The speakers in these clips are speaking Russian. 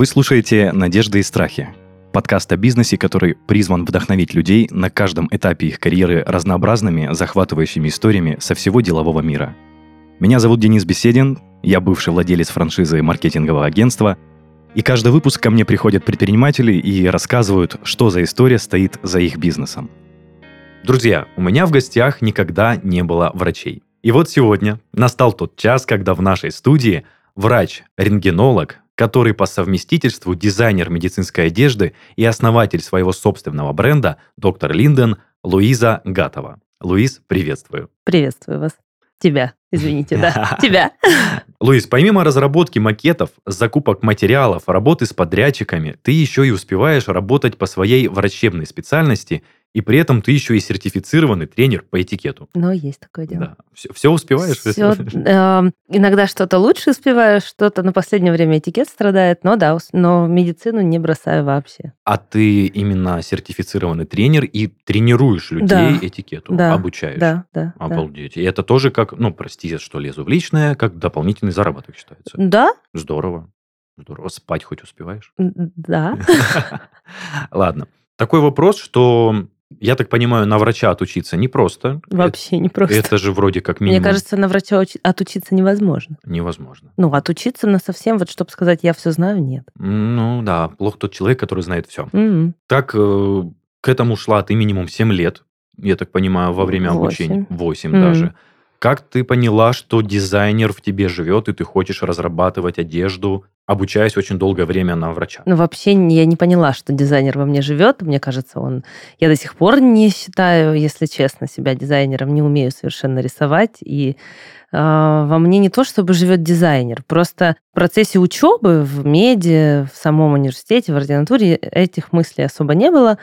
Вы слушаете «Надежды и страхи» – подкаст о бизнесе, который призван вдохновить людей на каждом этапе их карьеры разнообразными, захватывающими историями со всего делового мира. Меня зовут Денис Беседин, я бывший владелец франшизы маркетингового агентства, и каждый выпуск ко мне приходят предприниматели и рассказывают, что за история стоит за их бизнесом. Друзья, у меня в гостях никогда не было врачей. И вот сегодня настал тот час, когда в нашей студии врач-рентгенолог, который по совместительству дизайнер медицинской одежды и основатель своего собственного бренда, доктор Линден, Луиза Гатова. Луиз, приветствую. Приветствую вас. Тебя, извините, да, тебя. Луис, помимо разработки макетов, закупок материалов, работы с подрядчиками, ты еще и успеваешь работать по своей врачебной специальности и при этом ты еще и сертифицированный тренер по этикету. Ну, есть такое дело. Да. Все, все успеваешь? Все, э, иногда что-то лучше успеваю, что-то на последнее время этикет страдает, но да, но медицину не бросаю вообще. А ты именно сертифицированный тренер и тренируешь людей Да. этикету, Да, обучаешь? Да, да. да. Обалдеть. И это тоже как, ну, прости, что лезу в личное, как дополнительный заработок считается. Да, Здорово. Здорово. Спать хоть успеваешь? да. Ладно. Такой вопрос, что, я так понимаю, на врача отучиться непросто. Вообще не просто. Это же вроде как минимум Мне кажется, на врача учи- отучиться невозможно. невозможно. Ну, отучиться на совсем, вот чтобы сказать, я все знаю, нет. Ну да, плохо тот человек, который знает все. М, Так э, к этому шла ты минимум 7 лет, я так понимаю, во время Восемь. обучения. 8 Мгм. даже. Как ты поняла, что дизайнер в тебе живет, и ты хочешь разрабатывать одежду, обучаясь очень долгое время на врача? Ну, вообще я не поняла, что дизайнер во мне живет. Мне кажется, он... Я до сих пор не считаю, если честно, себя дизайнером, не умею совершенно рисовать. И а, во мне не то, чтобы живет дизайнер. Просто в процессе учебы в меди, в самом университете, в ординатуре этих мыслей особо не было.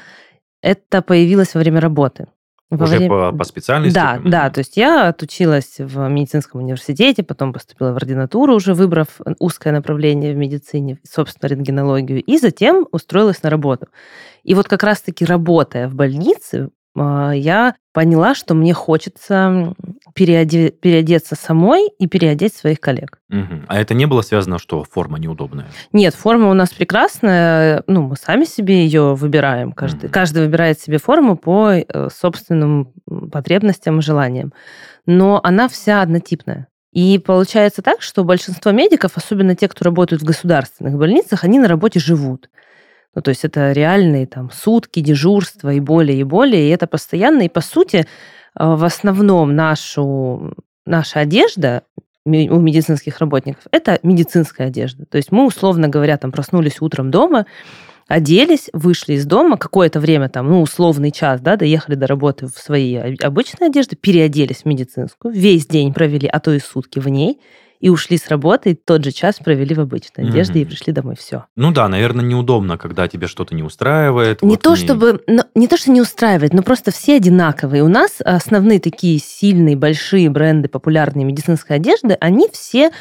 Это появилось во время работы. Во Уже время- по, по специальности? да, да, то есть я отучилась в медицинском университете, потом поступила в ординатуру, уже выбрав узкое направление в медицине, собственно, рентгенологию, и затем устроилась на работу. И вот как раз-таки работая в больнице, а, я поняла, что мне хочется переоде- переодеться самой и переодеть своих коллег. Мгм. А это не было связано, что форма неудобная? Нет, форма у нас прекрасная. Ну, мы сами себе ее выбираем. Каждый, Мгм. каждый выбирает себе форму по э, собственным потребностям и желаниям. Но она вся однотипная. И получается так, что большинство медиков, особенно те, кто работают в государственных больницах, они на работе живут. Ну, то есть это реальные там сутки, дежурства и более, и более. И это постоянно. И по сути, в основном нашу, наша одежда у медицинских работников это медицинская одежда. То есть мы, условно говоря, там проснулись утром дома, оделись, вышли из дома, какое-то время там, ну, условный час, да, доехали до работы в своей обычной одежде, переоделись в медицинскую, весь день провели, а то и сутки в ней, и ушли с работы, и тот же час провели в обычной одежде и Мгм. пришли домой. Все. Ну да, наверное, неудобно, когда тебе что-то не устраивает. Не вот то, чтобы, но- не то, что не устраивает, но просто все одинаковые. У нас основные такие сильные, большие бренды популярной медицинской одежды, они все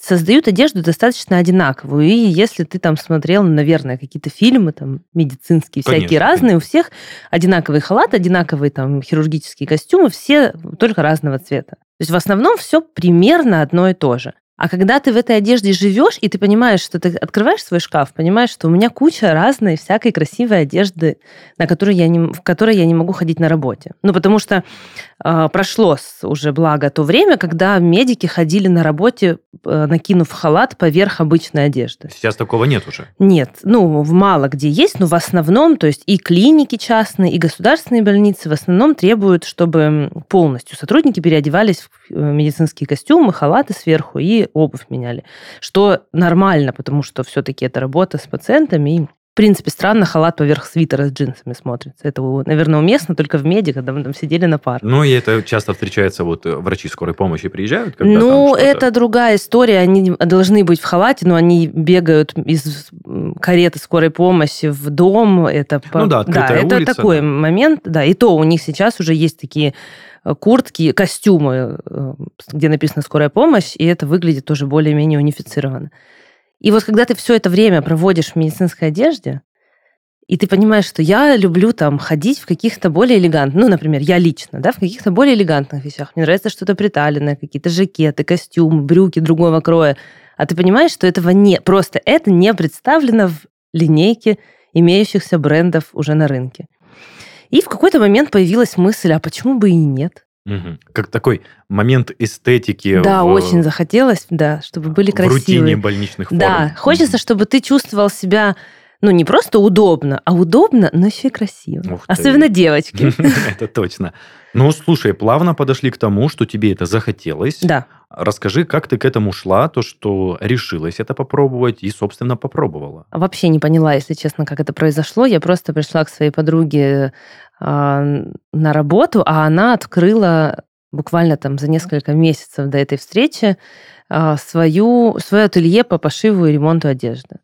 создают одежду достаточно одинаковую. И если ты там смотрел, наверное, какие-то фильмы там медицинские, всякие Конечно, разные, у всех одинаковый халат, одинаковые там хирургические костюмы, все только разного цвета. То есть в основном все примерно одно и то же. А когда ты в этой одежде живешь, и ты понимаешь, что ты открываешь свой шкаф, понимаешь, что у меня куча разной всякой красивой одежды, на которой я не, в которой я не могу ходить на работе. Ну, потому что э, прошло уже, благо, то время, когда медики ходили на работе, э, накинув халат поверх обычной одежды. Сейчас такого нет уже. Нет, ну, мало где есть, но в основном, то есть и клиники частные, и государственные больницы в основном требуют, чтобы полностью сотрудники переодевались в медицинские костюмы, халаты сверху и обувь меняли. Что нормально, потому что все-таки это работа с пациентами, и в принципе, странно халат поверх свитера с джинсами смотрится. Это, наверное, уместно только в меди, когда мы там сидели на парах. Ну, и это часто встречается, вот э, врачи скорой помощи приезжают, когда Ну, это другая история. Они должны быть в халате, но они бегают из кареты скорой помощи в дом. Это, по- Ну да, это улица, такой да. момент. Да, и то у них сейчас уже есть такие э, куртки, костюмы, э, где написано «скорая помощь», и это выглядит тоже более-менее унифицированно. И вот когда ты все это время проводишь в медицинской одежде, и ты понимаешь, что я люблю там ходить в каких-то более элегантных, ну, например, я лично, да, в каких-то более элегантных вещах. Мне нравится что-то приталенное, какие-то жакеты, костюмы, брюки другого кроя. А ты понимаешь, что этого не... Просто это не представлено в линейке имеющихся брендов уже на рынке. И в какой-то момент появилась мысль, а почему бы и нет? Угу. Как такой момент эстетики. Да, в, очень захотелось, да, чтобы были в красивые. рутине больничных форм. Да, хочется, чтобы ты чувствовал себя ну, не просто удобно, а удобно, но еще и красиво. Ух ты. Особенно девочки. Это точно. Ну, слушай, плавно подошли к тому, что тебе это захотелось. Да. Расскажи, как ты к этому шла, то, что решилась это попробовать и, собственно, попробовала. Вообще не поняла, если честно, как это произошло. Я просто пришла к своей подруге а, на работу, а она открыла буквально там за несколько месяцев до этой встречи а, свою, свое ателье по пошиву и ремонту одежды.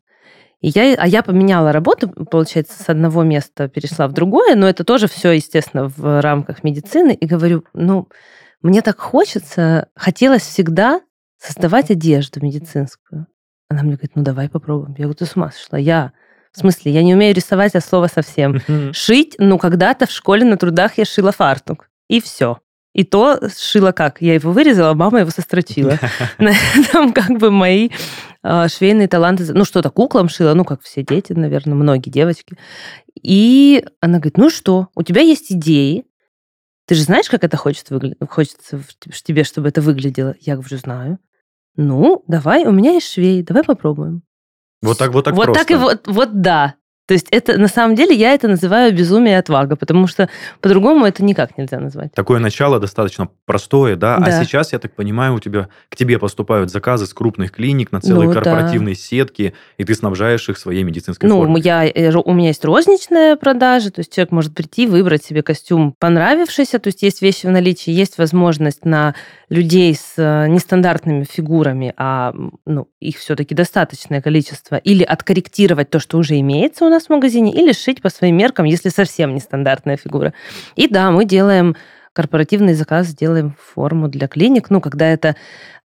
И я, а я поменяла работу, получается, с одного места перешла в другое, но это тоже все, естественно, в рамках медицины. И говорю, ну, мне так хочется, хотелось всегда создавать одежду медицинскую. Она мне говорит, ну давай попробуем. Я говорю, ты с ума сошла? Я в смысле, я не умею рисовать от слова совсем. Шить, ну, когда-то в школе на трудах я шила фартук. И все. И то шила как? Я его вырезала, мама его сострочила. Этом как бы мои а, швейные таланты... Ну, что-то куклам шила, ну, как все дети, наверное, многие девочки. И она говорит, ну что, у тебя есть идеи, ты же знаешь, как это хочется, выгля... хочется тебе, чтобы это выглядело? Я говорю, знаю. Ну, давай, у меня есть швей, давай попробуем. Вот так, вот так Вот просто. так и вот, вот да. То есть это, на самом деле, я это называю безумие и отвага, потому что по-другому это никак нельзя назвать. Такое начало достаточно простое, да? Да. А сейчас, я так понимаю, у тебя к тебе поступают заказы с крупных клиник на целые Ну, да. корпоративные сетки, и ты снабжаешь их своей медицинской Ну, формой. я, э, ро- у меня есть розничная продажа, то есть человек может прийти, выбрать себе костюм понравившийся, то есть есть вещи в наличии, есть возможность на людей с э, нестандартными фигурами, а ну, их все-таки достаточное количество, или откорректировать то, что уже имеется у нас в магазине, или сшить по своим меркам, если совсем нестандартная фигура. И да, мы делаем корпоративный заказ, делаем форму для клиник. Ну, когда это,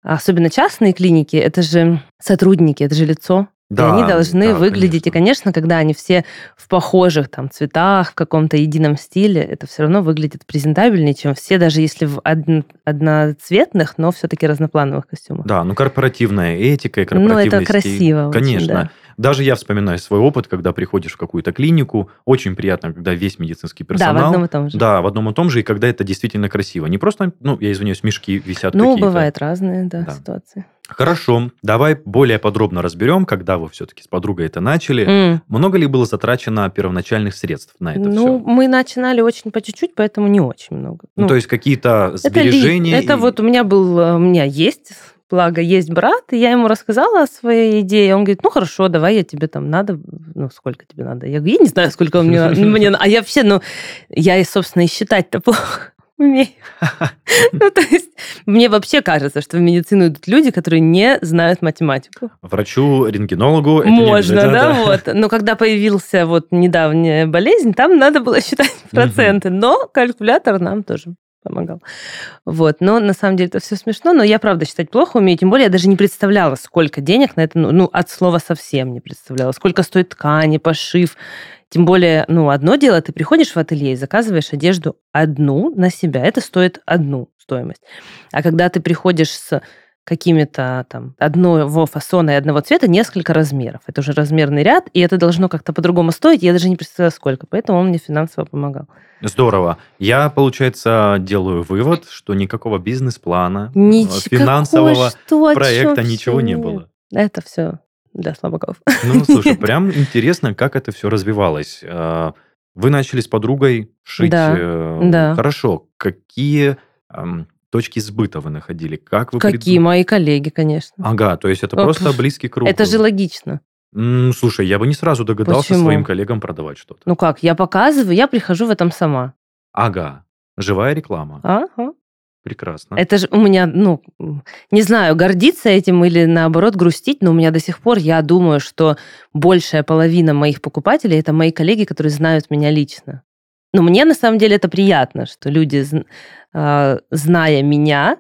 особенно частные клиники, это же сотрудники, это же лицо. И Да, они должны да, выглядеть, и, конечно, когда они все в похожих там цветах, в каком-то едином стиле, это все равно выглядит презентабельнее, чем все, даже если в одн- одноцветных, но все-таки разноплановых костюмах. Да, ну корпоративная этика и Ну, корпоративный это стиль. красиво очень, Конечно. да. Даже я вспоминаю свой опыт, когда приходишь в какую-то клинику, очень приятно, когда весь медицинский Да, персонал... в одном и том же. Да, в одном и том же, и когда это действительно красиво. Не просто, ну, я извиняюсь, мешки висят Ну, какие-то. бывают разные, да, Да. ситуации. Хорошо, давай более подробно разберем, когда вы все-таки с подругой это начали. М. Много ли было затрачено первоначальных средств на это Ну, все? мы начинали очень по чуть-чуть, поэтому не очень много. Ну, то есть какие-то Это, ли- сбережения? это и- вот у меня был, э, у меня есть, благо, есть брат, и я ему рассказала о своей идее. Он говорит, ну хорошо, давай я тебе там надо, ну сколько тебе надо? Я говорю, я не знаю, сколько мне надо. Мне А я вообще, ну, я, и, собственно, и считать-то плохо умею. Ну, то есть, мне вообще кажется, что в медицину идут люди, которые не знают математику. Врачу, рентгенологу? Можно, да, вот. Но когда появился вот недавняя болезнь, там надо было считать проценты. Но калькулятор нам тоже помогал. Вот. Но на самом деле это все смешно, но я правда считать плохо умею. Тем более я даже не представляла, сколько денег на это, ну, ну, от слова совсем не представляла. Сколько стоит ткани, пошив. Тем более, ну, одно дело, ты приходишь в ателье и заказываешь одежду одну на себя. Это стоит одну стоимость. А когда ты приходишь с какими-то там одного фасона и одного цвета несколько размеров. Это уже размерный ряд, и это должно как-то по-другому стоить. Я даже не представляю, сколько. Поэтому он мне финансово помогал. Здорово. Я, получается, делаю вывод, что никакого бизнес-плана, э, Ничего, финансового что, проекта чём ничего не всё? было. Это все для слабаков. Ну, слушай, прям интересно, как это все развивалось. Э, Вы начали с подругой шить. Да, э, да. Хорошо. Какие эм, точки сбыта вы находили? Как вы Какие придум- мои коллеги, конечно. Ага, то есть это О, просто близкий круг. Это же логично. М, Слушай, я бы не сразу догадался Почему? своим коллегам продавать что-то. Ну как, я показываю, я прихожу в этом сама. Ага, живая реклама. Ага. Прекрасно. Это же у меня, ну, не знаю, гордиться этим или наоборот грустить, но у меня до сих пор, я думаю, что большая половина моих покупателей это мои коллеги, которые знают меня лично. Но мне на самом деле это приятно, что люди, зная меня,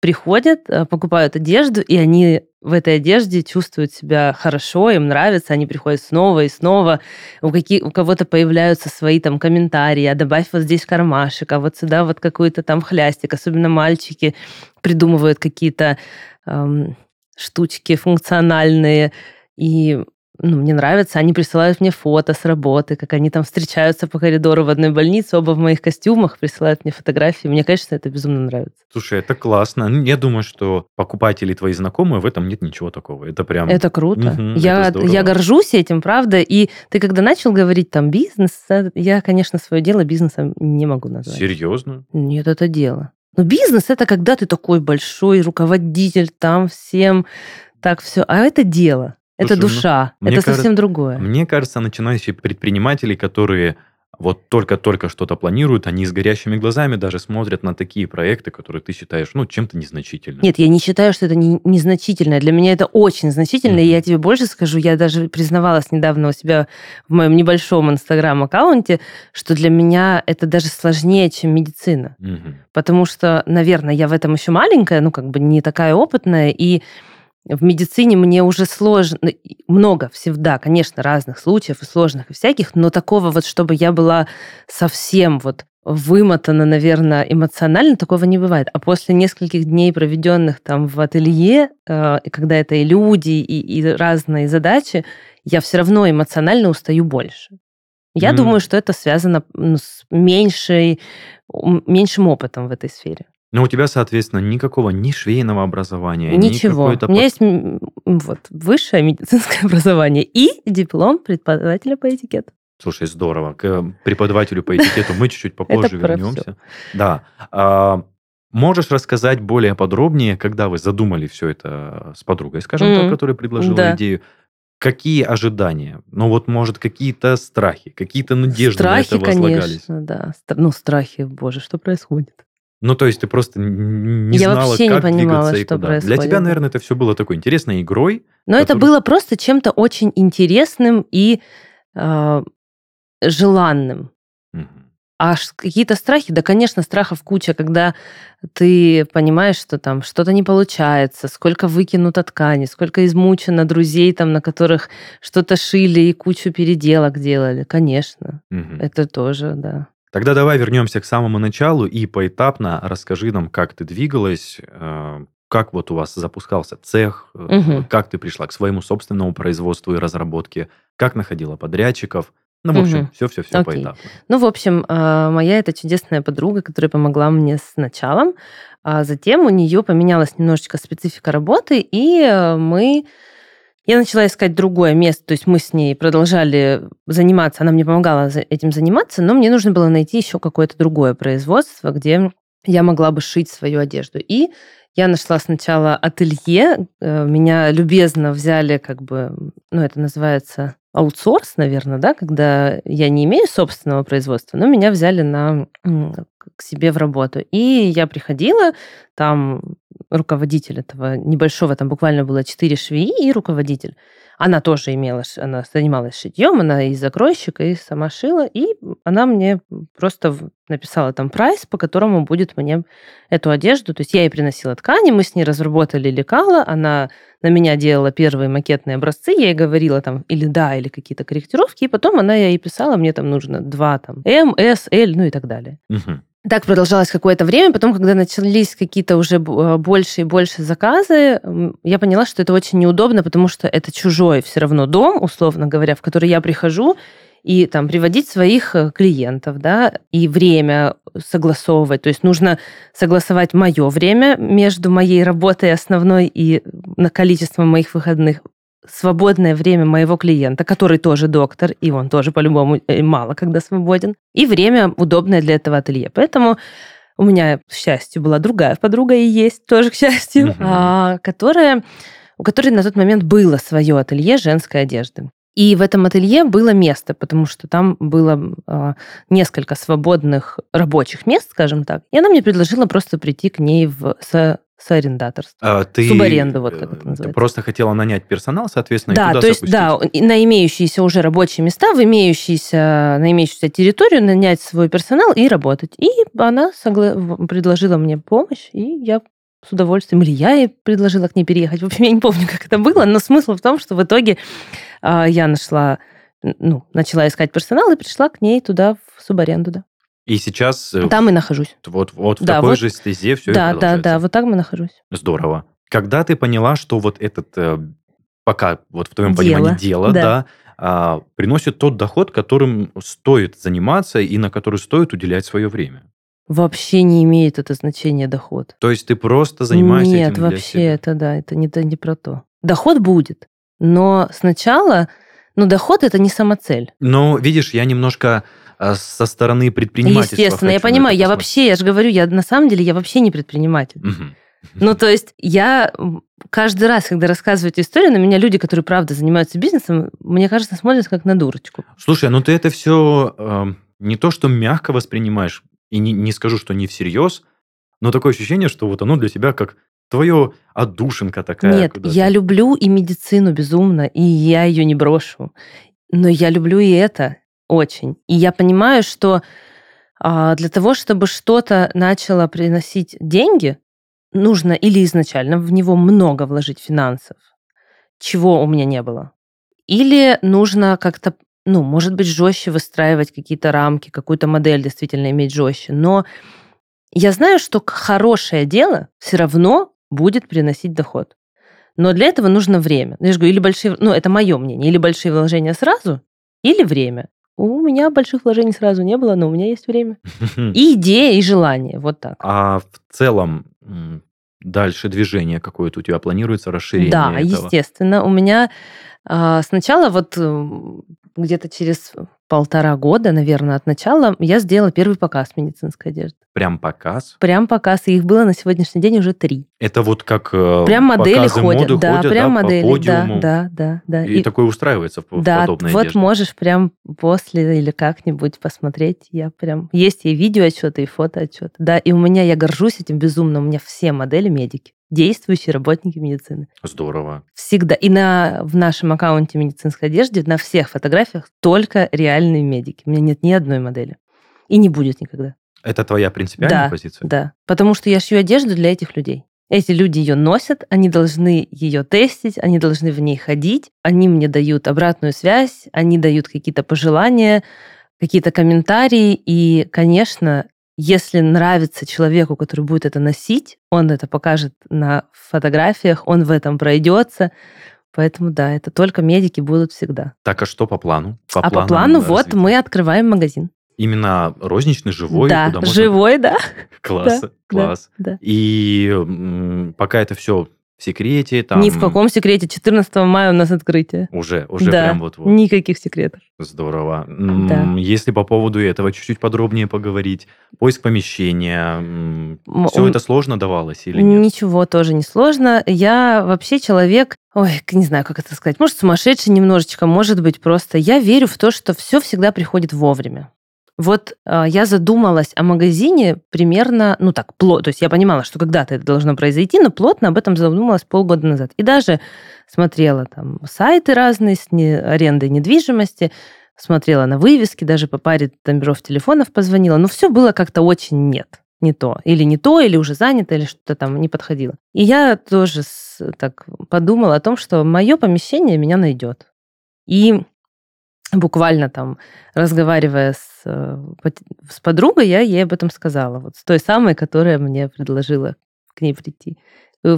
приходят, а, покупают одежду, и они в этой одежде чувствуют себя хорошо, им нравится, они приходят снова и снова. У, каких, у кого-то появляются свои там комментарии, а добавь вот здесь кармашек, а вот сюда вот какой-то там хлястик. Особенно мальчики придумывают какие-то эм, штучки функциональные. И ну, мне нравится, они присылают мне фото с работы, как они там встречаются по коридору в одной больнице, оба в моих костюмах, присылают мне фотографии. Мне, конечно, это безумно нравится. Слушай, это классно. Ну, я думаю, что покупатели твои знакомые, в этом нет ничего такого. Это прям... Это круто. Угу, я, это я горжусь этим, правда. И ты когда начал говорить там бизнес, э, я, конечно, свое дело бизнесом не могу назвать. Серьезно? Нет, это дело. Но бизнес это когда ты такой большой руководитель, там всем так все. А это дело. Это Слушай, ну, душа, ну, это совсем кажется, другое. Мне кажется, начинающие предприниматели, которые вот только-только что-то планируют, они с горящими глазами даже смотрят на такие проекты, которые ты считаешь, ну, чем-то незначительным. Нет, я не считаю, что это не, незначительное. Для меня это очень значительно, mm-hmm. и я тебе больше скажу, я даже признавалась недавно у себя в моем небольшом инстаграм-аккаунте, что для меня это даже сложнее, чем медицина. Mm-hmm. Потому что, наверное, я в этом еще маленькая, ну, как бы не такая опытная, и в медицине мне уже сложно, ну, много всегда, конечно, разных случаев и сложных и всяких, но такого вот, чтобы я была совсем вот вымотана, наверное, эмоционально, такого не бывает. А после нескольких дней, проведенных там в ателье, э, когда это и люди, и, и разные задачи, я все равно эмоционально устаю больше. Я mm. думаю, что это связано ну, с меньшей, меньшим опытом в этой сфере. Но у тебя, соответственно, никакого ни швейного образования, Ничего. Ни у меня есть вот, высшее медицинское образование и диплом преподавателя по этикету. Слушай, здорово. К преподавателю по этикету мы чуть-чуть попозже вернемся. Да. А, можешь рассказать более подробнее, когда вы задумали все это с подругой, скажем так, которая предложила идею, какие ожидания? Ну вот, может, какие-то страхи, какие-то надежды страхи, на это возлагались? конечно, да. Ну, страхи, боже, что происходит? Ну, то есть ты просто не я знала, вообще как не понимала, двигаться и куда. Происходит. Для тебя, наверное, это все было такой интересной игрой. Но который... это было просто чем-то очень интересным и э, желанным. Угу. А какие-то страхи, да, конечно, страхов куча, когда ты понимаешь, что там что-то не получается, сколько выкинуто ткани, сколько измучено друзей, там, на которых что-то шили и кучу переделок делали. Конечно, угу. это тоже, да. Тогда давай вернемся к самому началу и поэтапно расскажи нам, как ты двигалась, э, как вот у вас запускался цех, угу. как ты пришла к своему собственному производству и разработке, как находила подрядчиков. Ну, в общем, все-все-все поэтапно. Ну, в общем, э, моя это чудесная подруга, которая помогла мне с началом. А затем у нее поменялась немножечко специфика работы, и мы я начала искать другое место, то есть мы с ней продолжали заниматься, она мне помогала этим заниматься, но мне нужно было найти еще какое-то другое производство, где я могла бы шить свою одежду. И я нашла сначала ателье, э, меня любезно взяли как бы, ну это называется аутсорс, наверное, да, когда я не имею собственного производства, но меня взяли на, к себе в работу. И я приходила, там руководитель этого небольшого, там буквально было четыре швеи и руководитель. Она тоже имела, она занималась шитьем, она и закройщик, и сама шила, и она мне просто написала там прайс, по которому будет мне эту одежду. То есть я ей приносила ткани, мы с ней разработали лекала, она на меня делала первые макетные образцы, я ей говорила там или да, или какие-то корректировки, и потом она ей писала, мне там нужно два там М, С, Л, ну и так далее. Угу. Так продолжалось какое-то время. Потом, когда начались какие-то уже э, больше и больше заказы, я поняла, что это очень неудобно, потому что это чужой все равно дом, условно говоря, в который я прихожу, и там приводить своих э, клиентов, да, и время согласовывать. То есть нужно согласовать мое время между моей работой основной и на количеством моих выходных свободное время моего клиента, который тоже доктор, и он тоже по-любому э, мало когда свободен, и время удобное для этого ателье. Поэтому у меня, к счастью, была другая подруга и есть тоже, к счастью, а, которая, у которой на тот момент было свое ателье женской одежды. И в этом ателье было место, потому что там было э, несколько свободных рабочих мест, скажем так. И она мне предложила просто прийти к ней в, с Соарендаторство. А, ты Субаренда, вот как это называется. Ты просто хотела нанять персонал, соответственно, да, и туда то есть, да, на имеющиеся уже рабочие места, в имеющиеся, на имеющуюся территорию нанять свой персонал и работать. И она согла... предложила мне помощь, и я с удовольствием, или я ей предложила к ней переехать. В общем, я не помню, как это было, но смысл в том, что в итоге э, я нашла, ну, начала искать персонал и пришла к ней туда в субаренду, да. И сейчас... Э, Там и нахожусь. Вот, вот в да, такой вот, же стезе все Да, да, да, вот так мы нахожусь. Здорово. Когда ты поняла, что вот этот, э, пока вот в твоем Дело, понимании дело, да. да, а, приносит тот доход, которым стоит заниматься и на который стоит уделять свое время? Вообще не имеет это значения доход. То есть ты просто занимаешься Нет, этим для вообще себя? это да, это не, это не про то. Доход будет, но сначала, ну доход это не самоцель. Но, видишь, я немножко со стороны предпринимательства Естественно, я понимаю, я вообще, я же говорю, я на самом деле я вообще не предприниматель. Мгм. Ну, то есть я каждый раз, когда рассказываю эту историю, на меня люди, которые правда занимаются бизнесом, мне кажется, смотрят как на дурочку. Слушай, ну ты это все не то, что мягко воспринимаешь, и не, не скажу, что не всерьез, но такое ощущение, что вот оно для тебя как твое отдушинка такая. Нет, я люблю и медицину безумно, и я ее не брошу. Но я люблю и это очень. И я понимаю, что а, для того, чтобы что-то начало приносить деньги, нужно или изначально в него много вложить финансов, чего у меня не было, или нужно как-то, ну, может быть, жестче выстраивать какие-то рамки, какую-то модель действительно иметь жестче. Но я знаю, что хорошее дело все равно будет приносить доход. Но для этого нужно время. Ну, Я же говорю, или большие, ну, это мое мнение, или большие вложения сразу, или время. У меня больших вложений сразу не было, но у меня есть время. И идея, и желание. Вот так. А в целом дальше движение какое-то у тебя планируется, расширение Да, этого? естественно. У меня а, сначала вот м, где-то через полтора года, наверное, от начала я сделала первый показ медицинской одежды. Прям показ? Прям показ, и их было на сегодняшний день уже три. Это вот как э, Прям модели ходят, моды да, ходят, прям да, модели, по подиуму, да, да, да, да. и, И- такое устраивается в, в да, подобной вот одежде. можешь прям после или как-нибудь посмотреть. Я прям есть и видео отчеты, и фото отчеты. Да, и у меня я горжусь этим безумно. У меня все модели медики, действующие работники медицины. Здорово. Всегда. И на, в нашем аккаунте медицинской одежды на всех фотографиях только реальные медики. У меня нет ни одной модели. И не будет никогда. Это твоя принципиальная Да, позиция? Да. Потому что я шью одежду для этих людей. Эти люди ее носят, они должны ее тестить, они должны в ней ходить, они мне дают обратную связь, они дают какие-то пожелания, какие-то комментарии. И, конечно, если нравится человеку, который будет это носить, он это покажет на фотографиях, он в этом пройдется. Поэтому да, это только медики будут всегда. Так, а что по плану? а по планам плану вот развития? мы открываем магазин. Именно розничный, живой? да, куда можно- живой, да. Класс, класс. да. И м, пока это все в секрете, там... Ни в каком секрете. 14 мая у нас открытие. Уже, уже Да, прям вот-вот. Никаких секретов. Здорово. Да. Если по поводу этого чуть-чуть подробнее поговорить, поиск помещения, все это сложно давалось или нет? Ничего тоже не сложно. Я вообще человек, ой, не знаю, как это сказать, может, сумасшедший немножечко, может быть, просто. Я верю в то, что все всегда приходит вовремя. Вот а, я задумалась о магазине примерно, ну так, плотно, то есть я понимала, что когда-то это должно произойти, но плотно об этом задумалась полгода назад. И даже смотрела там сайты разные с не- арендой недвижимости, смотрела на вывески, даже по паре номеров телефонов позвонила, но все было как-то очень нет, не то. Или не то, или уже занято, или что-то там не подходило. И я тоже с- так подумала о том, что мое помещение меня найдет. И буквально там, разговаривая с, э, с подругой, я ей об этом сказала. Вот с той самой, которая мне предложила к ней прийти.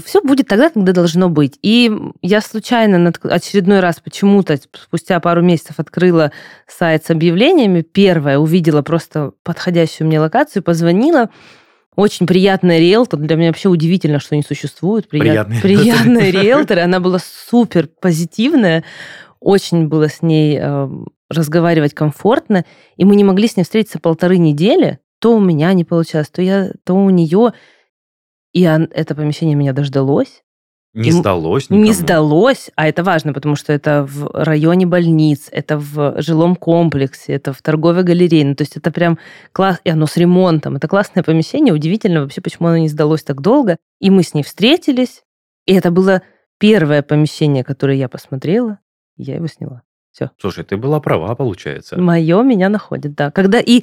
Все будет тогда, когда должно быть. И я случайно очередной раз почему-то спустя пару месяцев открыла сайт с объявлениями. Первое увидела просто подходящую мне локацию, позвонила. Очень приятная риэлтор. Для меня вообще удивительно, что они существуют. Прият- Приятные Приятная риэлтор. Она была супер позитивная. Очень было с ней э, разговаривать комфортно. И мы не могли с ней встретиться полторы недели. То у меня не получалось, то, я, то у нее. И он- это помещение меня дождалось. Не сдалось никому? Не сдалось, а это важно, потому что это в районе больниц, это в жилом комплексе, это в торговой галерее. Ну, то есть это прям класс, и оно с ремонтом. Это классное помещение. Удивительно вообще, почему оно не сдалось так долго. И мы с ней встретились, и это было первое помещение, которое я посмотрела, я его сняла. Слушай, ты была права, получается. Мое меня находит, да. Когда и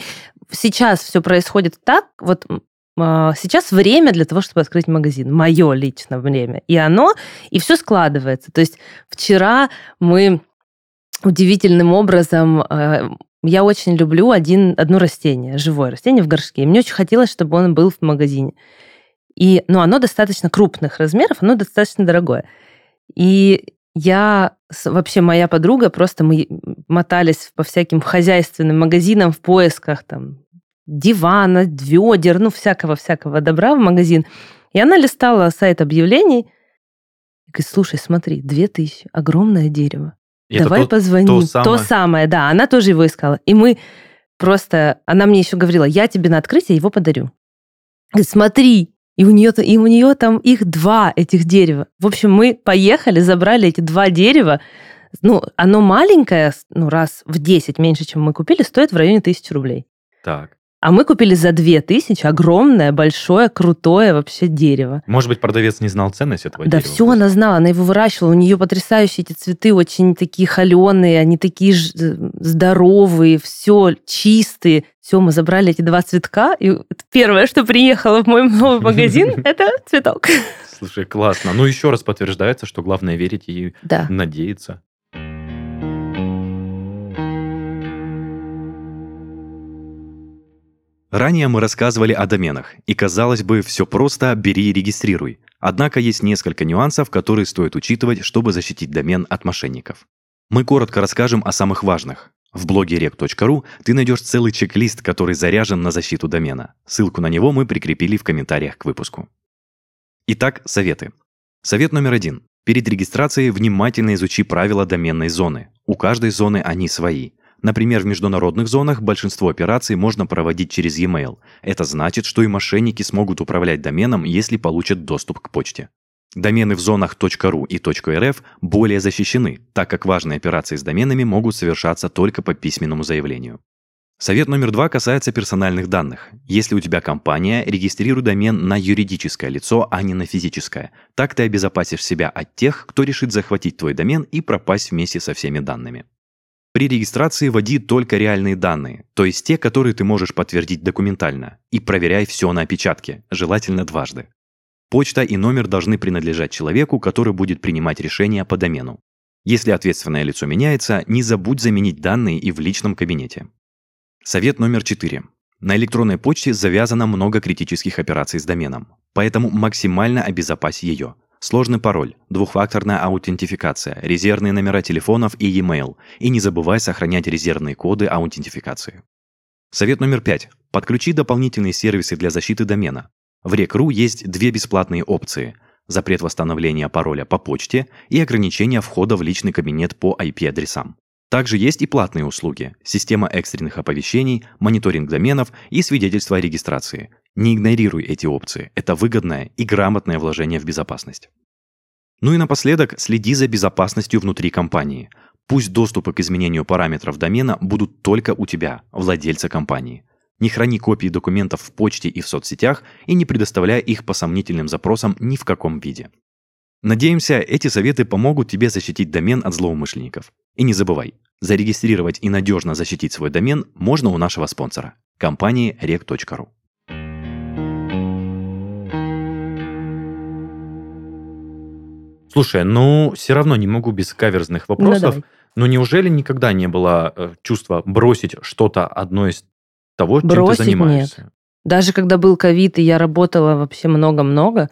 сейчас все происходит так, вот а, сейчас время для того, чтобы открыть магазин. Мое лично время. И оно, и все складывается. То есть вчера мы удивительным образом... э, Я очень люблю один, одно растение, живое растение в горшке. И мне очень хотелось, чтобы он был в магазине. И, ну, оно достаточно крупных размеров, оно достаточно дорогое. И я, вообще моя подруга, просто мы мотались по всяким хозяйственным магазинам в поисках там дивана, ведер, ну, всякого-всякого добра в магазин. И она листала сайт объявлений и говорит, слушай, смотри, две тысячи, огромное дерево. И Давай то, позвоним. То самое... то самое, да, она тоже его искала. И мы просто, она мне еще говорила, я тебе на открытие его подарю. Говорит, смотри, и у нее, и у нее там их два, этих дерева. В общем, мы поехали, забрали эти два дерева. Ну, оно маленькое, ну, раз в 10 меньше, чем мы купили, стоит в районе тысячи рублей. Так. А мы купили за 2000 огромное, большое, крутое вообще дерево. Может быть, продавец не знал ценность этого да дерева? Да все она знала, она его выращивала. У нее потрясающие эти цветы, очень такие холеные, они такие здоровые, все чистые. Все, мы забрали эти два цветка, и первое, что приехало в мой новый магазин, это цветок. Слушай, классно. Ну, еще раз подтверждается, что главное верить и надеяться. Ранее мы рассказывали о доменах, и казалось бы, все просто «бери и регистрируй». Однако есть несколько нюансов, которые стоит учитывать, чтобы защитить домен от мошенников. Мы коротко расскажем о самых важных. В блоге rec.ru ты найдешь целый чек-лист, который заряжен на защиту домена. Ссылку на него мы прикрепили в комментариях к выпуску. Итак, советы. Совет номер один. Перед регистрацией внимательно изучи правила доменной зоны. У каждой зоны они свои. Например, в международных зонах большинство операций можно проводить через e-mail. Это значит, что и мошенники смогут управлять доменом, если получат доступ к почте. Домены в зонах .ru и .rf более защищены, так как важные операции с доменами могут совершаться только по письменному заявлению. Совет номер два касается персональных данных. Если у тебя компания, регистрируй домен на юридическое лицо, а не на физическое. Так ты обезопасишь себя от тех, кто решит захватить твой домен и пропасть вместе со всеми данными. При регистрации вводи только реальные данные, то есть те, которые ты можешь подтвердить документально, и проверяй все на опечатке, желательно дважды. Почта и номер должны принадлежать человеку, который будет принимать решения по домену. Если ответственное лицо меняется, не забудь заменить данные и в личном кабинете. Совет номер 4. На электронной почте завязано много критических операций с доменом, поэтому максимально обезопась ее – Сложный пароль, двухфакторная аутентификация, резервные номера телефонов и e-mail. И не забывай сохранять резервные коды аутентификации. Совет номер пять. Подключи дополнительные сервисы для защиты домена. В Rec.ru есть две бесплатные опции – запрет восстановления пароля по почте и ограничение входа в личный кабинет по IP-адресам. Также есть и платные услуги – система экстренных оповещений, мониторинг доменов и свидетельство о регистрации. Не игнорируй эти опции, это выгодное и грамотное вложение в безопасность. Ну и напоследок, следи за безопасностью внутри компании. Пусть доступы к изменению параметров домена будут только у тебя, владельца компании. Не храни копии документов в почте и в соцсетях и не предоставляй их по сомнительным запросам ни в каком виде. Надеемся, эти советы помогут тебе защитить домен от злоумышленников. И не забывай, зарегистрировать и надежно защитить свой домен можно у нашего спонсора – компании rec.ru. Слушай, ну все равно не могу без каверзных вопросов. Ну, но неужели никогда не было э, чувства бросить что-то одно из того, бросить чем ты занимаешься? Нет. Даже когда был ковид, и я работала вообще много-много,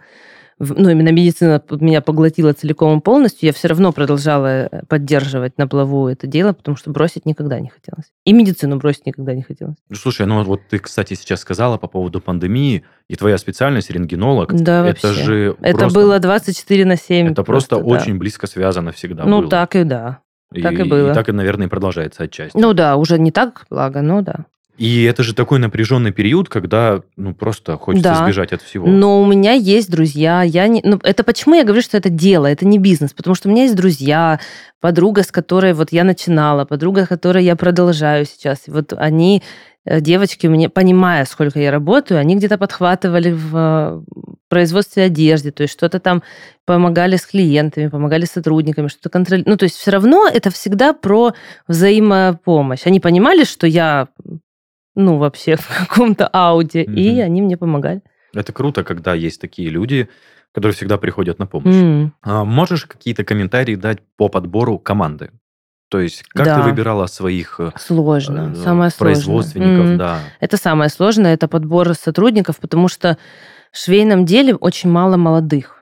ну, именно медицина меня поглотила целиком и полностью, я все равно продолжала э, поддерживать на плаву это дело, потому что бросить никогда не хотелось. И медицину бросить никогда не хотелось. Ну, слушай, ну вот ты, кстати, сейчас сказала по поводу пандемии, и твоя специальность рентгенолог. Да, это вообще. же Это просто, было 24 на 7. Это просто, просто очень близко связано всегда Ну, было. так и да. И, так и было. И так, и, наверное, и продолжается отчасти. Ну да, уже не так, благо, но да. И это же такой напряженный период, когда ну просто хочется да. сбежать от всего. Но у меня есть друзья. Я не... ну, это почему я говорю, что это дело, это не бизнес. Потому что у меня есть друзья, подруга, с которой вот я начинала, подруга, с которой я продолжаю сейчас. И вот они, э, девочки, мне, понимая, сколько я работаю, они где-то подхватывали в э, производстве одежды, то есть что-то там помогали с клиентами, помогали с сотрудниками, что-то контролировали. Ну, то есть все равно это всегда про взаимопомощь. Они понимали, что я ну, вообще в каком-то ауде, mm-hmm. и они мне помогали. Это круто, когда есть такие люди, которые всегда приходят на помощь. Mm. А можешь какие-то комментарии дать по подбору команды? То есть, как да. ты выбирала своих э, сложно, э, самое производственников, сложное. да? Это самое сложное, это подбор сотрудников, потому что в швейном деле очень мало молодых.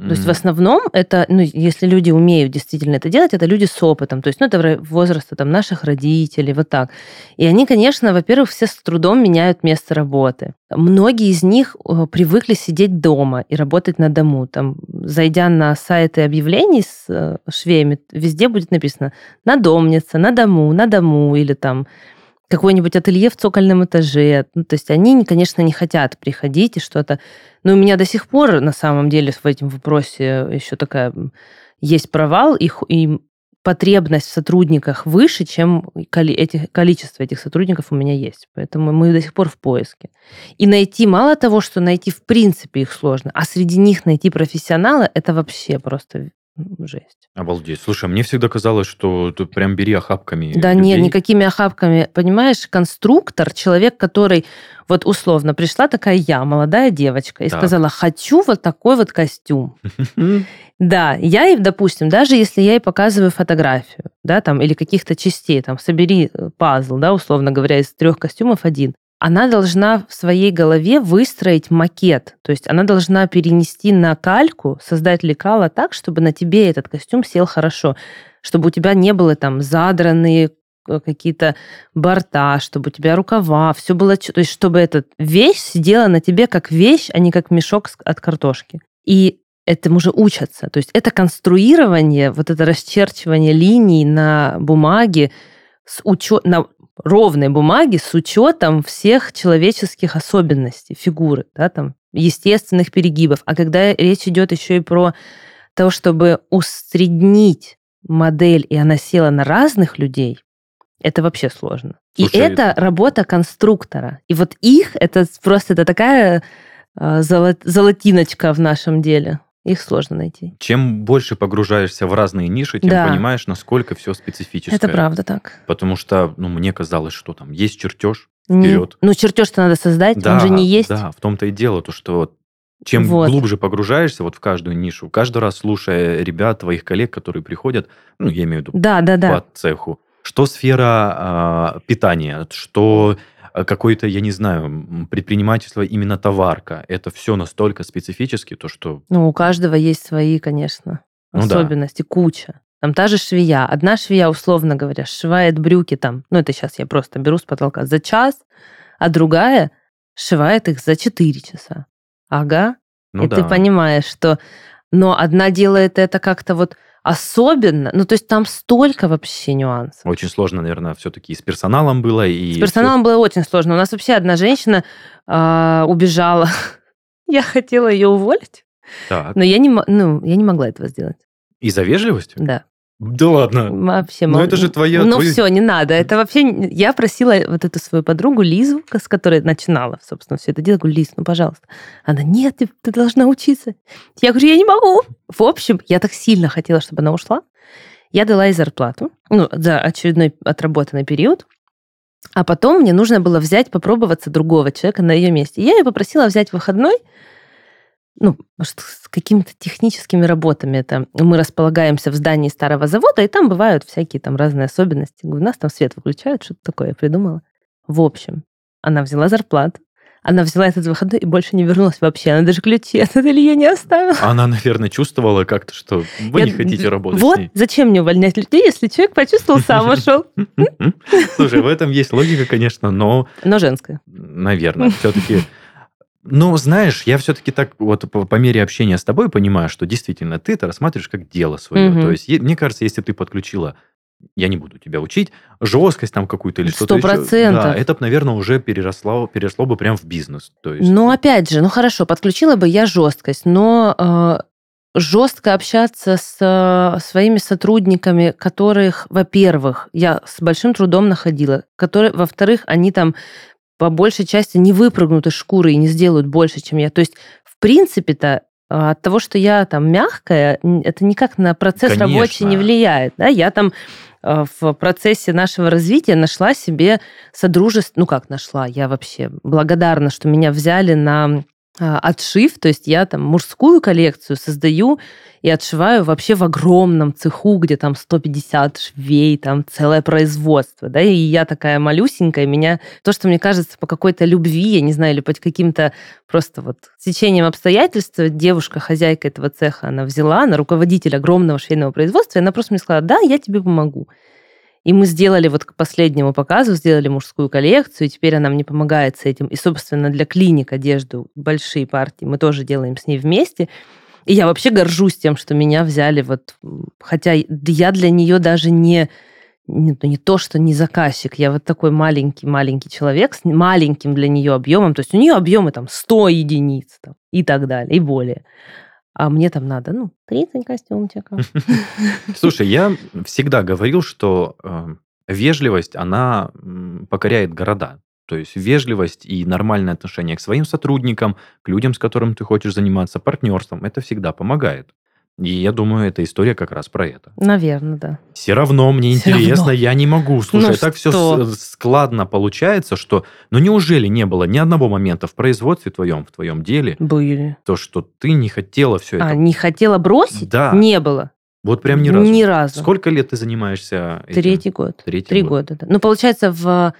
То есть в основном это, ну, если люди умеют действительно это делать, это люди с опытом. То есть, ну, это возраста там наших родителей, вот так. И они, конечно, во-первых, все с трудом меняют место работы. Многие из них э, привыкли сидеть дома и работать на дому. Там, зайдя на сайты объявлений с э, швеями, везде будет написано «надомница», «на дому», «на дому» или там какое-нибудь ателье в цокольном этаже. Ну, то есть они, конечно, не хотят приходить и что-то. Но у меня до сих пор, на самом деле, в этом вопросе еще такая есть провал, их, и потребность в сотрудниках выше, чем эти, количество этих сотрудников у меня есть. Поэтому мы до сих пор в поиске. И найти, мало того, что найти в принципе их сложно, а среди них найти профессионала, это вообще просто жесть. Обалдеть. Слушай, а мне всегда казалось, что тут прям бери охапками. Да людей. нет, никакими охапками. Понимаешь, конструктор, человек, который, вот условно, пришла такая я, молодая девочка, и так. сказала, хочу вот такой вот костюм. Да, я ей, допустим, даже если я ей показываю фотографию, да, там, или каких-то частей, там, собери э, пазл, да, условно говоря, из трех костюмов один, она должна в своей голове выстроить макет. То есть она должна перенести на кальку, создать лекало так, чтобы на тебе этот костюм сел хорошо, чтобы у тебя не было там задранные э, какие-то борта, чтобы у тебя рукава, все было... То есть чтобы эта вещь сидела на тебе как вещь, а не как мешок от картошки. И этому же учатся. То есть это конструирование, вот это расчерчивание линий на бумаге, с учет, на ровной бумаги с учетом всех человеческих особенностей фигуры, да, там, естественных перегибов. А когда речь идет еще и про то, чтобы усреднить модель, и она села на разных людей, это вообще сложно. Слушай, и это работа конструктора. И вот их, это просто это такая э, золотиночка в нашем деле. Их сложно найти. Чем больше погружаешься в разные ниши, тем да. понимаешь, насколько все специфическое. Это правда так. Потому что, ну, мне казалось, что там есть чертеж, вперед. Не, ну, чертеж-то надо создать, да, он же не есть. Да, в том-то и дело, то, что чем вот. глубже погружаешься вот в каждую нишу, каждый раз слушая ребят, твоих коллег, которые приходят, ну, я имею в виду да, да, да. по цеху, что сфера э, питания, что Э, какое-то, я не знаю, предпринимательство именно товарка. Это все настолько специфически, то что... Ну, у каждого есть свои, конечно, ну, особенности, да. куча. Там та же швея. Одна швея, условно говоря, сшивает брюки там, ну это сейчас я просто беру с потолка, за час, а другая сшивает их за 4 часа. Ага. Ну, И да. ты понимаешь, что... Но одна делает это как-то вот особенно, ну то есть там столько вообще нюансов. Очень сложно, наверное, все-таки и с персоналом было. И с персоналом все... было очень сложно. У нас вообще одна женщина э, убежала. я хотела ее уволить, так. но я не, ну, я не могла этого сделать. Из-за вежливости? Да. Да ладно. Вообще. Но это же твоя... Ну твой... все, не надо. Это вообще... Я просила вот эту свою подругу Лизу, с которой начинала, собственно, все это дело. Говорю, Лиз, ну, пожалуйста. Она, нет, ты, ты должна учиться. Я говорю, я не могу. В общем, я так сильно хотела, чтобы она ушла. Я дала ей зарплату, ну, за очередной отработанный период. А потом мне нужно было взять, попробоваться другого человека на ее месте. я ее попросила взять выходной, ну, может, с какими-то техническими работами. Это мы располагаемся в здании старого завода, и там бывают всякие там разные особенности. У нас там свет выключают, что-то такое я придумала. В общем, она взяла зарплату, она взяла этот выходной и больше не вернулась вообще. Она даже ключи от ателье не оставила. Она, наверное, чувствовала как-то, что вы Я... не хотите работать вот, с ней. зачем мне увольнять людей, если человек почувствовал, сам ушел? Слушай, в этом есть логика, конечно, но... Но женская. Наверное. Все-таки ну, знаешь, я все-таки так вот по, по мере общения с тобой понимаю, что действительно ты это рассматриваешь как дело свое. Угу. То есть, мне кажется, если ты подключила я не буду тебя учить, жесткость там какую-то или что-то процентов. Да, это, наверное, уже переросло, переросло бы прям в бизнес. То есть... Ну, опять же, ну хорошо, подключила бы я жесткость, но э, жестко общаться с э, своими сотрудниками, которых, во-первых, я с большим трудом находила, которые, во-вторых, они там по большей части не выпрыгнут из шкуры и не сделают больше, чем я. То есть, в принципе-то, а, от того, что я там мягкая, это никак на процесс Конечно. рабочий не влияет. Да? Я там а, в процессе нашего развития нашла себе содружество, ну как нашла, я вообще благодарна, что меня взяли на отшив, то есть я там мужскую коллекцию создаю и отшиваю вообще в огромном цеху, где там 150 швей, там целое производство, да, и я такая малюсенькая, меня, то, что мне кажется по какой-то любви, я не знаю, или по каким-то просто вот течением обстоятельств, девушка, хозяйка этого цеха, она взяла, она руководитель огромного швейного производства, и она просто мне сказала, да, я тебе помогу. И мы сделали вот к последнему показу, сделали мужскую коллекцию, и теперь она мне помогает с этим. И, собственно, для клиник одежду большие партии мы тоже делаем с ней вместе. И я вообще горжусь тем, что меня взяли вот... Хотя я для нее даже не не, ну, не то, что не заказчик, я вот такой маленький-маленький человек с маленьким для нее объемом, то есть у нее объемы там 100 единиц там, и так далее, и более а мне там надо, ну, 30 костюмчиков. Слушай, я всегда говорил, что э, вежливость, она покоряет города. То есть вежливость и нормальное отношение к своим сотрудникам, к людям, с которыми ты хочешь заниматься, партнерством, это всегда помогает. И я думаю, эта история как раз про это. Наверное, да. Все равно мне Все интересно, равно. я не могу. Слушай, ну так что? все складно получается, что... Ну неужели не было ни одного момента в производстве твоем, в твоем деле? Были. То, что ты не хотела все а, это... А, не хотела бросить? Да. Не было. Вот прям ни разу. Ни разу. Сколько лет ты занимаешься этим? Третий год. Третий Три год. года, да. Ну, получается, в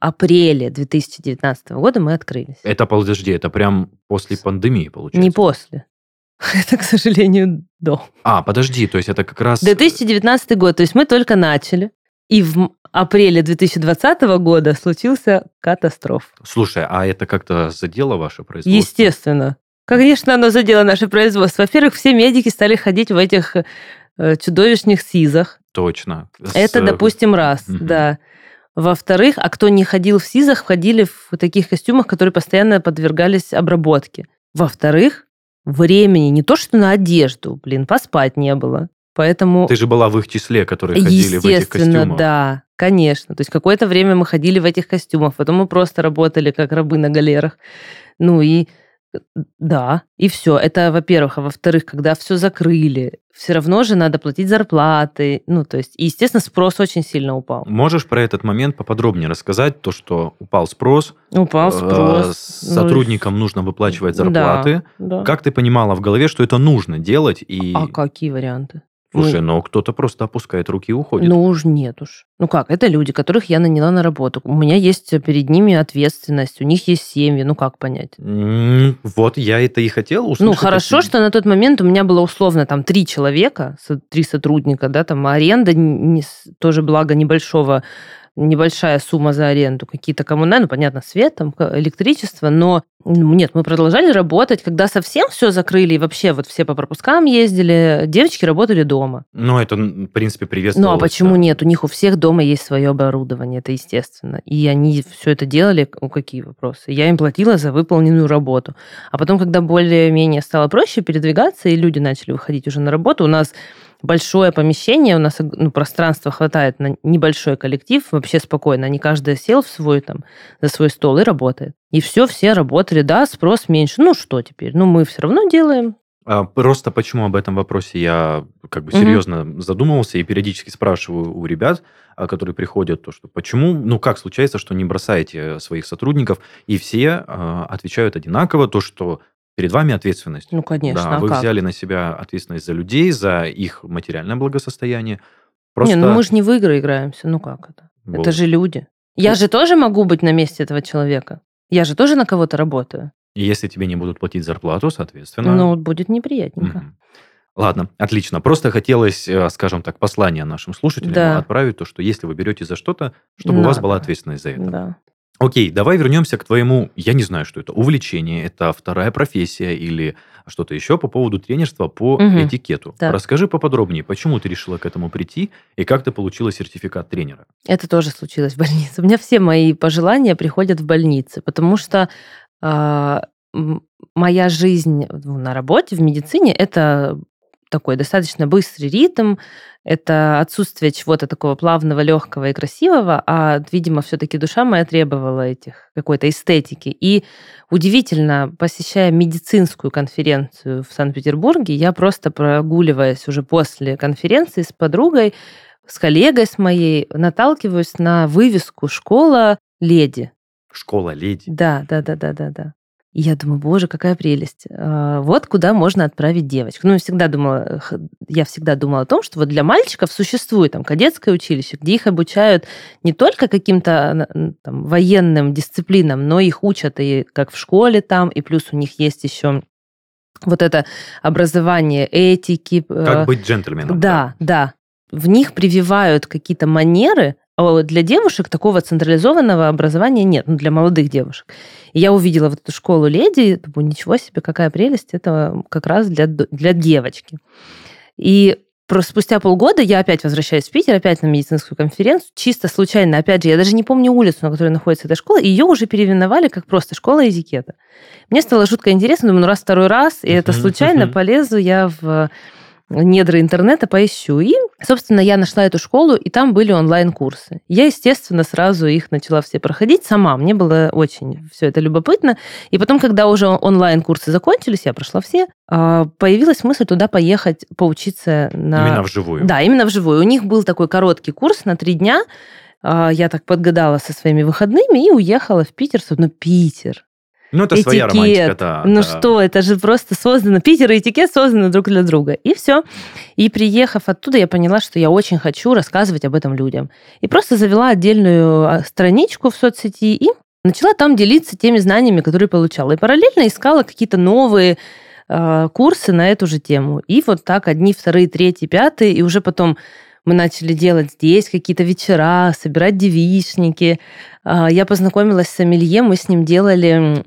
апреле 2019 года мы открылись. Это, подожди, это прям после пандемии, получается? Не после. Это, к сожалению, до. А, подожди, то есть это как раз... 2019 год, то есть мы только начали. И в апреле 2020 года случился катастроф. Слушай, а это как-то задело ваше производство? Естественно. Конечно, оно задело наше производство. Во-первых, все медики стали ходить в этих э, чудовищных СИЗах. Точно. Это, С... допустим, раз, угу. да. Во-вторых, а кто не ходил в СИЗах, входили в таких костюмах, которые постоянно подвергались обработке. Во-вторых, времени не то что на одежду, блин, поспать не было. Поэтому... Ты же была в их числе, которые ходили в этих костюмах. Естественно, да, конечно. То есть какое-то время мы ходили в этих костюмах, потом мы просто работали как рабы на галерах. Ну и да, и все. Это, во-первых. А во-вторых, когда все закрыли, все равно же надо платить зарплаты. Ну, то есть, и, естественно, спрос очень сильно упал. Можешь про этот момент поподробнее рассказать? То, что упал спрос. Упал э, спрос. Сотрудникам ну, нужно выплачивать зарплаты. Да, да. Как ты понимала в голове, что это нужно делать? И... А какие варианты? Слушай, ну, но кто-то просто опускает руки и уходит. Ну уж нет уж. Ну как, это люди, которых я наняла на работу. У меня есть перед ними ответственность, у них есть семьи, ну как понять? Вот я это и хотел услышать. Ну хорошо, что на тот момент у меня было условно там три человека, три сотрудника, да, там аренда не, тоже благо небольшого небольшая сумма за аренду, какие-то коммунальные, ну, понятно, свет, там, электричество, но ну, нет, мы продолжали работать. Когда совсем все закрыли, и вообще вот все по пропускам ездили, девочки работали дома. Ну, это, в принципе, приветствовалось. Ну, а почему да. нет? У них у всех дома есть свое оборудование, это естественно. И они все это делали, ну, какие вопросы? Я им платила за выполненную работу. А потом, когда более-менее стало проще передвигаться, и люди начали выходить уже на работу, у нас большое помещение, у нас ну, пространства хватает на небольшой коллектив, вообще спокойно. Они каждый сел в свой там, за свой стол и работает. И все, все работали, да, спрос меньше. Ну что теперь? Ну мы все равно делаем. А просто почему об этом вопросе я как бы серьезно угу. задумывался и периодически спрашиваю у ребят, а, которые приходят, то что почему, ну как случается, что не бросаете своих сотрудников, и все э, отвечают одинаково, то что перед вами ответственность. Ну, конечно. Да, а вы как? взяли на себя ответственность за людей, за их материальное благосостояние. Просто... Не, ну мы же не в игры играемся. Ну как это? Вот. Это же люди. Я же тоже могу быть на месте этого человека. Я же тоже на кого-то работаю. И если тебе не будут платить зарплату, соответственно... Ну, будет неприятненько. Угу. Ладно, отлично. Просто хотелось, э, скажем так, послание нашим слушателям да. отправить, то, что если вы берете за что-то, чтобы Надо. у вас была ответственность за это. Да. Окей, давай вернемся к твоему, я не знаю, что это, увлечение, это вторая профессия или что-то еще по поводу тренерства по угу. этикету. Да. Расскажи поподробнее, почему ты решила к этому прийти и как ты получила сертификат тренера? Это тоже случилось в больнице. У меня все мои пожелания приходят в больнице, потому что э, моя жизнь на работе, в медицине, это такой достаточно быстрый ритм, это отсутствие чего-то такого плавного, легкого и красивого, а, видимо, все-таки душа моя требовала этих какой-то эстетики. И удивительно, посещая медицинскую конференцию в Санкт-Петербурге, я просто прогуливаясь уже после конференции с подругой, с коллегой с моей, наталкиваюсь на вывеску «Школа леди». Школа леди? Да, да, да, да, да, да. И я думаю, боже, какая прелесть. А, вот куда можно отправить девочку. Ну, я всегда думала, я всегда думала о том, что вот для мальчиков существует там кадетское училище, где их обучают не только каким-то там, военным дисциплинам, но их учат и как в школе там, и плюс у них есть еще вот это образование этики. Э, как быть джентльменом. Да, да. да. В них прививают какие-то манеры, для девушек такого централизованного образования нет, ну, для молодых девушек. И я увидела вот эту школу леди, думаю, ничего себе, какая прелесть, это как раз для, для девочки. И Просто спустя полгода я опять возвращаюсь в Питер, опять на медицинскую конференцию, чисто случайно, опять же, я даже не помню улицу, на которой находится эта школа, и ее уже переименовали как просто школа этикета. Мне стало жутко интересно, думаю, ну раз второй раз, и это случайно полезу я в недры интернета поищу. И, собственно, я нашла эту школу, и там были онлайн-курсы. Я, естественно, сразу их начала все проходить сама. Мне было очень все это любопытно. И потом, когда уже онлайн-курсы закончились, я прошла все, а, появилась мысль туда поехать поучиться на... Именно вживую? Да, именно вживую. У них был такой короткий курс на три дня, а, я так подгадала со своими выходными и уехала в Питер. Но Питер, ну, это этикет. своя романтика, да. Ну да. что, это же просто создано, Питер и этикет созданы друг для друга. И все. И приехав оттуда, я поняла, что я очень хочу рассказывать об этом людям. И просто завела отдельную а, страничку в соцсети и начала там делиться теми знаниями, которые получала. И параллельно искала какие-то новые э, курсы на эту же тему. И вот так одни, вторые, третьи, пятые, и уже потом мы начали делать здесь какие-то вечера, собирать девичники. А, я познакомилась с Амелье, мы с ним делали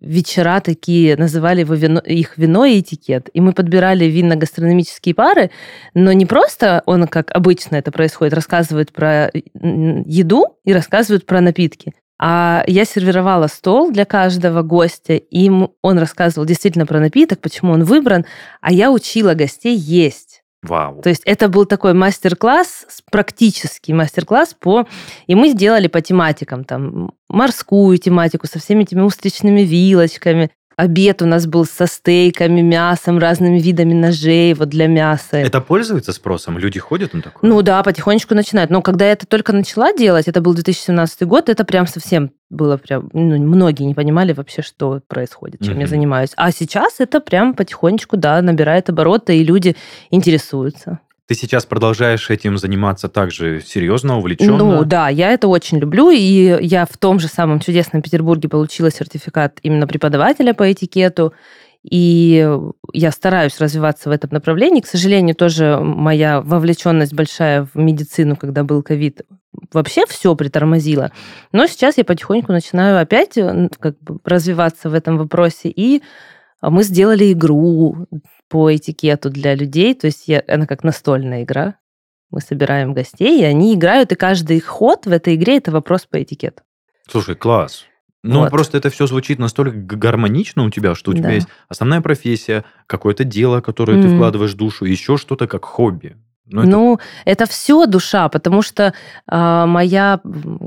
вечера такие, называли его вино, их вино и этикет. И мы подбирали винно-гастрономические пары, но не просто он, как обычно это происходит, рассказывает про еду и рассказывает про напитки. А я сервировала стол для каждого гостя, и он рассказывал действительно про напиток, почему он выбран, а я учила гостей есть. Вау. То есть это был такой мастер-класс, практический мастер-класс по... И мы сделали по тематикам, там, морскую тематику со всеми этими устричными вилочками, Обед у нас был со стейками, мясом, разными видами ножей вот для мяса. Это пользуется спросом? Люди ходят на такое? Ну да, потихонечку начинают. Но когда я это только начала делать, это был 2017 год, это прям совсем было прям... Ну, многие не понимали вообще, что происходит, чем mm-hmm. я занимаюсь. А сейчас это прям потихонечку, да, набирает обороты, и люди интересуются. Ты сейчас продолжаешь этим заниматься также серьезно, увлеченно? Ну да, я это очень люблю, и я в том же самом чудесном Петербурге получила сертификат именно преподавателя по этикету, и я стараюсь развиваться в этом направлении. К сожалению, тоже моя вовлеченность большая в медицину, когда был ковид, вообще все притормозила. Но сейчас я потихоньку начинаю опять как бы развиваться в этом вопросе, и мы сделали игру по этикету для людей. То есть я, она как настольная игра. Мы собираем гостей, и они играют, и каждый ход в этой игре – это вопрос по этикету. Слушай, класс. Ну, вот. просто это все звучит настолько гармонично у тебя, что у да. тебя есть основная профессия, какое-то дело, которое mm. ты вкладываешь в душу, еще что-то как хобби. Ну, это... ну, это все душа, потому что э, моя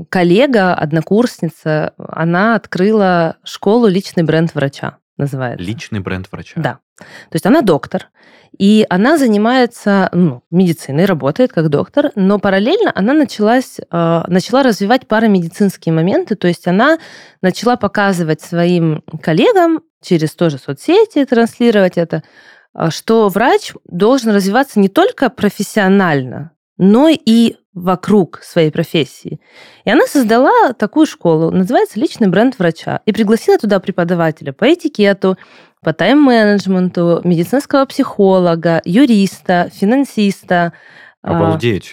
коллега, однокурсница, она открыла школу личный бренд врача называется. Личный бренд врача. Да. То есть она доктор, и она занимается ну, медициной, работает как доктор, но параллельно она началась, э, начала развивать парамедицинские моменты, то есть она начала показывать своим коллегам через тоже соцсети, транслировать это, э, что врач должен развиваться не только профессионально, но и вокруг своей профессии. И она создала такую школу, называется «Личный бренд врача», и пригласила туда преподавателя по этикету, по тайм-менеджменту, медицинского психолога, юриста, финансиста. А, Обалдеть.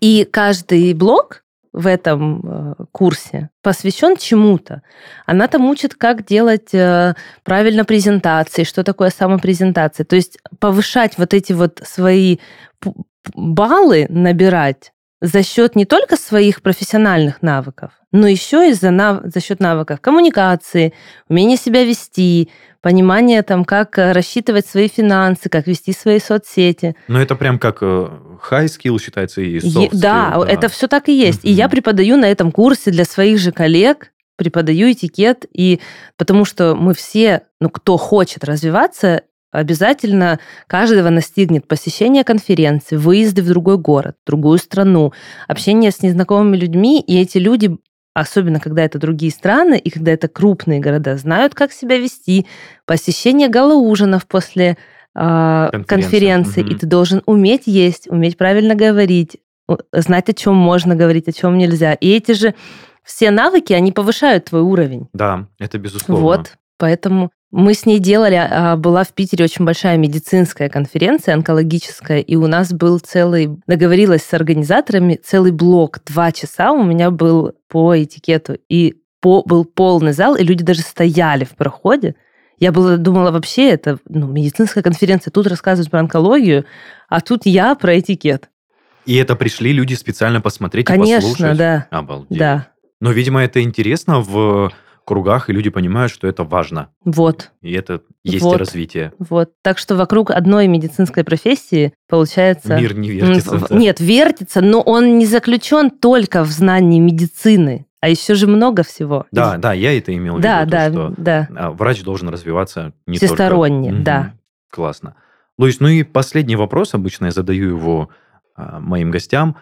И каждый блок в этом э, курсе посвящен чему-то. Она там учит, как делать э, правильно презентации, что такое самопрезентация. То есть повышать вот эти вот свои баллы набирать за счет не только своих профессиональных навыков, но еще и за, нав... за счет навыков коммуникации, умения себя вести, понимания там, как э, рассчитывать свои финансы, как вести свои соцсети. Но это прям как э, high skill считается и soft skill. Да, да, это все так и есть. И я преподаю на этом курсе для своих же коллег, преподаю этикет, и потому что мы все, ну, кто хочет развиваться, Обязательно каждого настигнет посещение конференции, выезды в другой город, другую страну, общение с незнакомыми людьми, и эти люди особенно когда это другие страны и когда это крупные города, знают, как себя вести. Посещение галоужинов после э, конференции, угу. и ты должен уметь есть, уметь правильно говорить, знать, о чем можно говорить, о чем нельзя. И эти же все навыки, они повышают твой уровень. Да, это безусловно. Вот, поэтому мы с ней делали, а, была в Питере очень большая медицинская конференция онкологическая, и у нас был целый, договорилась с организаторами, целый блок, два часа у меня был по этикету, и по, был полный зал, и люди даже стояли в проходе. Я была, думала, вообще это ну, медицинская конференция, тут рассказывают про онкологию, а тут я про этикет. И это пришли люди специально посмотреть Конечно, и послушать? да. Обалдеть. Да. Но, видимо, это интересно в кругах, и люди понимают, что это важно. Вот. И это есть вот. развитие. Вот. Так что вокруг одной медицинской профессии получается... Мир не вертится. Да. Нет, вертится, но он не заключен только в знании медицины. А еще же много всего. Да, да, я это имел в да, виду. Да, то, что да. А, врач должен развиваться не Всесторонне, только... да. Угу. Классно. Луис, ну и последний вопрос, обычно я задаю его а, моим гостям.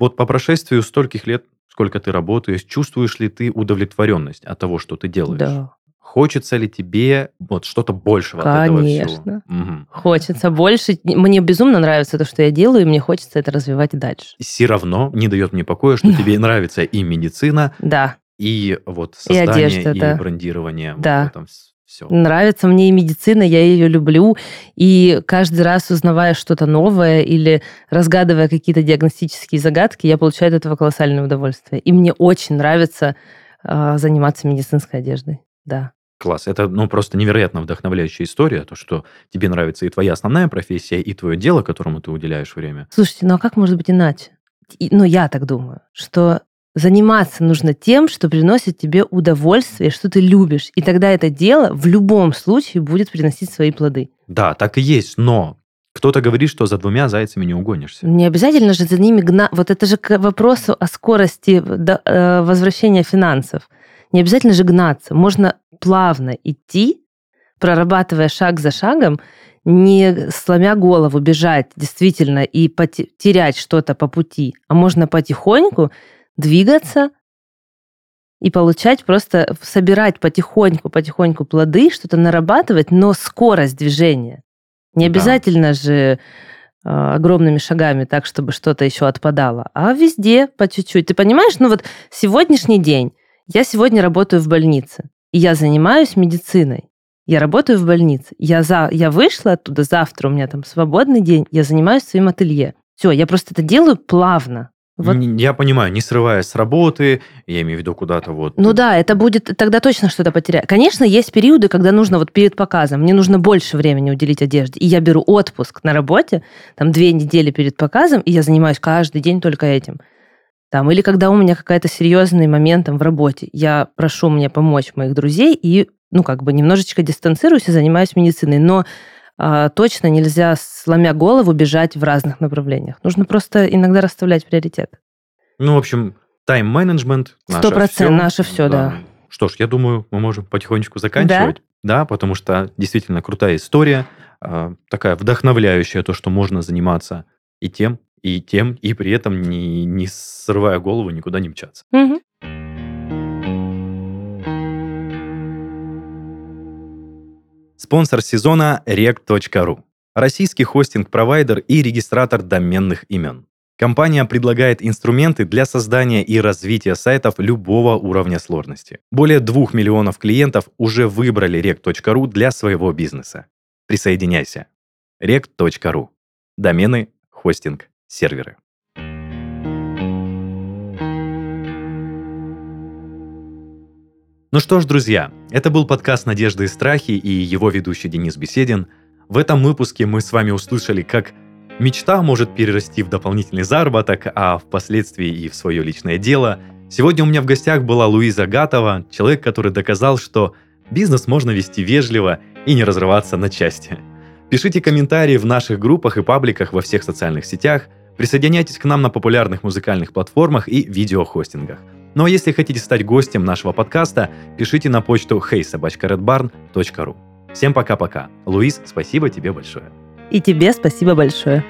Вот по прошествию стольких лет сколько ты работаешь, чувствуешь ли ты удовлетворенность от того, что ты делаешь? Да. Хочется ли тебе вот что-то большего Конечно. от этого всего? Угу. Хочется больше. Мне безумно нравится то, что я делаю, и мне хочется это развивать дальше. Все равно не дает мне покоя, что тебе нравится и медицина, да. и вот создание, и, одежда, и да. брендирование. Да. Вот все. Нравится мне и медицина, я ее люблю. И каждый раз, узнавая что-то новое или разгадывая какие-то диагностические загадки, я получаю от этого колоссальное удовольствие. И мне очень нравится э, заниматься медицинской одеждой. Да. Класс. Это ну, просто невероятно вдохновляющая история, то, что тебе нравится и твоя основная профессия, и твое дело, которому ты уделяешь время. Слушайте, ну а как может быть иначе? И, ну, я так думаю, что Заниматься нужно тем, что приносит тебе удовольствие, что ты любишь. И тогда это дело в любом случае будет приносить свои плоды. Да, так и есть, но кто-то говорит, что за двумя зайцами не угонишься. Не обязательно же за ними гнать. Вот это же к вопросу о скорости э, возвращения финансов. Не обязательно же гнаться. Можно плавно идти, прорабатывая шаг за шагом, не сломя голову бежать действительно и терять что-то по пути, а можно потихоньку двигаться и получать просто, собирать потихоньку, потихоньку плоды, что-то нарабатывать, но скорость движения. Не обязательно да. же э, огромными шагами так, чтобы что-то еще отпадало, а везде по чуть-чуть. Ты понимаешь, ну вот сегодняшний день, я сегодня работаю в больнице, и я занимаюсь медициной. Я работаю в больнице. Я, за, я вышла оттуда, завтра у меня там свободный день, я занимаюсь своим ателье. Все, я просто это делаю плавно. Вот. Я понимаю, не срываясь с работы, я имею в виду куда-то вот... Ну да, это будет тогда точно что-то потерять. Конечно, есть периоды, когда нужно вот перед показом, мне нужно больше времени уделить одежде, и я беру отпуск на работе, там две недели перед показом, и я занимаюсь каждый день только этим. Там, или когда у меня какая-то серьезный момент там, в работе, я прошу мне помочь моих друзей и, ну, как бы немножечко дистанцируюсь и занимаюсь медициной. Но точно нельзя, сломя голову, бежать в разных направлениях. Нужно просто иногда расставлять приоритет. Ну, в общем, тайм-менеджмент Сто процентов наше все, да. да. Что ж, я думаю, мы можем потихонечку заканчивать. Да? да, потому что действительно крутая история, а, такая вдохновляющая, то, что можно заниматься и тем, и тем, и при этом не, не срывая голову, никуда не мчаться. Угу. Спонсор сезона rect.ru. Российский хостинг-провайдер и регистратор доменных имен. Компания предлагает инструменты для создания и развития сайтов любого уровня сложности. Более двух миллионов клиентов уже выбрали rec.ru для своего бизнеса. Присоединяйся. rec.ru. Домены, хостинг, серверы. Ну что ж, друзья, это был подкаст «Надежды и страхи» и его ведущий Денис Беседин. В этом выпуске мы с вами услышали, как мечта может перерасти в дополнительный заработок, а впоследствии и в свое личное дело. Сегодня у меня в гостях была Луиза Гатова, человек, который доказал, что бизнес можно вести вежливо и не разрываться на части. Пишите комментарии в наших группах и пабликах во всех социальных сетях, присоединяйтесь к нам на популярных музыкальных платформах и видеохостингах – ну а если хотите стать гостем нашего подкаста, пишите на почту heysobachkaredbarn.ru. Всем пока-пока. Луис, спасибо тебе большое. И тебе спасибо большое.